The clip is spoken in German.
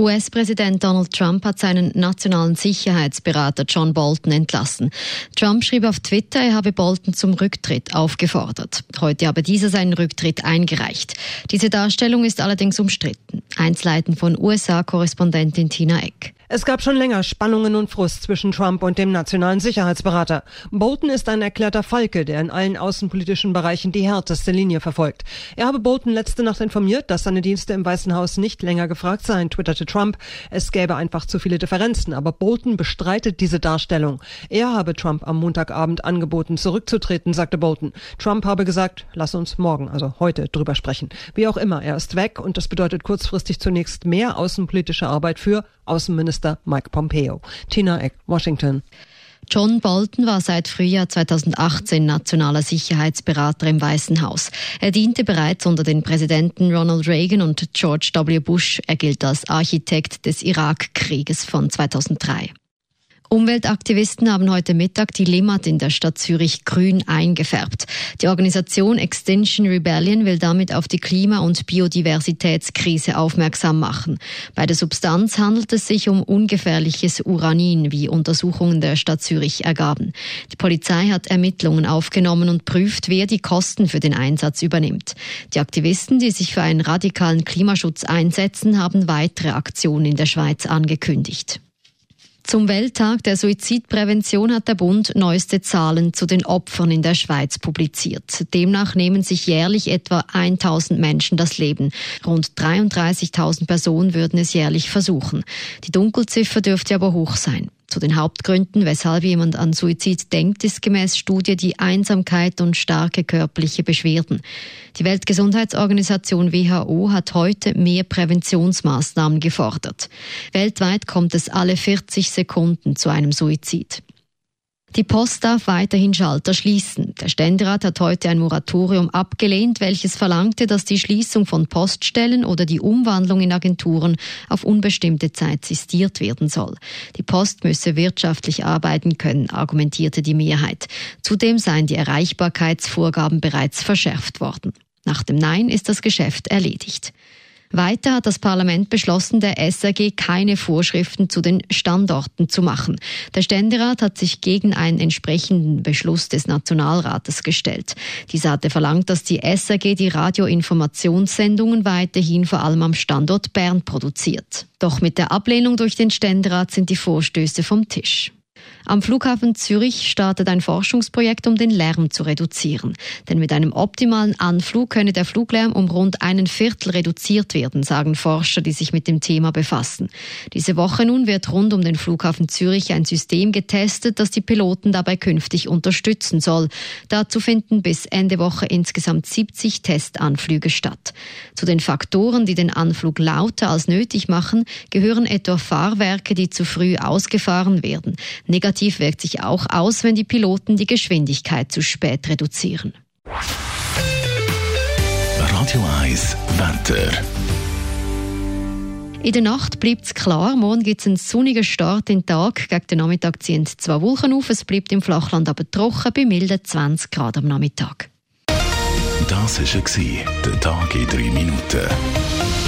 US-Präsident Donald Trump hat seinen nationalen Sicherheitsberater John Bolton entlassen. Trump schrieb auf Twitter, er habe Bolton zum Rücktritt aufgefordert. Heute habe dieser seinen Rücktritt eingereicht. Diese Darstellung ist allerdings umstritten. Einzelheiten von USA-Korrespondentin Tina Eck. Es gab schon länger Spannungen und Frust zwischen Trump und dem nationalen Sicherheitsberater. Bolton ist ein erklärter Falke, der in allen außenpolitischen Bereichen die härteste Linie verfolgt. Er habe Bolton letzte Nacht informiert, dass seine Dienste im Weißen Haus nicht länger gefragt seien, twitterte Trump. Es gäbe einfach zu viele Differenzen, aber Bolton bestreitet diese Darstellung. Er habe Trump am Montagabend angeboten, zurückzutreten, sagte Bolton. Trump habe gesagt, lass uns morgen, also heute, drüber sprechen. Wie auch immer, er ist weg und das bedeutet kurzfristig zunächst mehr außenpolitische Arbeit für Außenminister Mike Pompeo. Tina Eck, Washington. John Bolton war seit Frühjahr 2018 nationaler Sicherheitsberater im Weißen Haus. Er diente bereits unter den Präsidenten Ronald Reagan und George W. Bush. Er gilt als Architekt des Irakkrieges von 2003. Umweltaktivisten haben heute Mittag die Limmat in der Stadt Zürich grün eingefärbt. Die Organisation Extinction Rebellion will damit auf die Klima- und Biodiversitätskrise aufmerksam machen. Bei der Substanz handelt es sich um ungefährliches Uranin, wie Untersuchungen der Stadt Zürich ergaben. Die Polizei hat Ermittlungen aufgenommen und prüft, wer die Kosten für den Einsatz übernimmt. Die Aktivisten, die sich für einen radikalen Klimaschutz einsetzen, haben weitere Aktionen in der Schweiz angekündigt. Zum Welttag der Suizidprävention hat der Bund neueste Zahlen zu den Opfern in der Schweiz publiziert. Demnach nehmen sich jährlich etwa 1000 Menschen das Leben. Rund 33.000 Personen würden es jährlich versuchen. Die Dunkelziffer dürfte aber hoch sein. Zu den Hauptgründen, weshalb jemand an Suizid denkt, ist gemäß Studie die Einsamkeit und starke körperliche Beschwerden. Die Weltgesundheitsorganisation WHO hat heute mehr Präventionsmaßnahmen gefordert. Weltweit kommt es alle 40 Sekunden zu einem Suizid. Die Post darf weiterhin Schalter schließen. Der Ständerat hat heute ein Moratorium abgelehnt, welches verlangte, dass die Schließung von Poststellen oder die Umwandlung in Agenturen auf unbestimmte Zeit sistiert werden soll. Die Post müsse wirtschaftlich arbeiten können, argumentierte die Mehrheit. Zudem seien die Erreichbarkeitsvorgaben bereits verschärft worden. Nach dem Nein ist das Geschäft erledigt. Weiter hat das Parlament beschlossen, der SRG keine Vorschriften zu den Standorten zu machen. Der Ständerat hat sich gegen einen entsprechenden Beschluss des Nationalrates gestellt. Dieser hatte verlangt, dass die SRG die Radioinformationssendungen weiterhin vor allem am Standort Bern produziert. Doch mit der Ablehnung durch den Ständerat sind die Vorstöße vom Tisch. Am Flughafen Zürich startet ein Forschungsprojekt, um den Lärm zu reduzieren. Denn mit einem optimalen Anflug könne der Fluglärm um rund einen Viertel reduziert werden, sagen Forscher, die sich mit dem Thema befassen. Diese Woche nun wird rund um den Flughafen Zürich ein System getestet, das die Piloten dabei künftig unterstützen soll. Dazu finden bis Ende Woche insgesamt 70 Testanflüge statt. Zu den Faktoren, die den Anflug lauter als nötig machen, gehören etwa Fahrwerke, die zu früh ausgefahren werden. Negativ wirkt sich auch aus, wenn die Piloten die Geschwindigkeit zu spät reduzieren. Radio 1 Wetter. In der Nacht bleibt es klar. Morgen gibt es einen sonnigen Start in den Tag. Gegen den Nachmittag ziehen zwei Wolken auf. Es bleibt im Flachland aber trocken bei milden 20 Grad am Nachmittag. Das war der Tag in drei Minuten.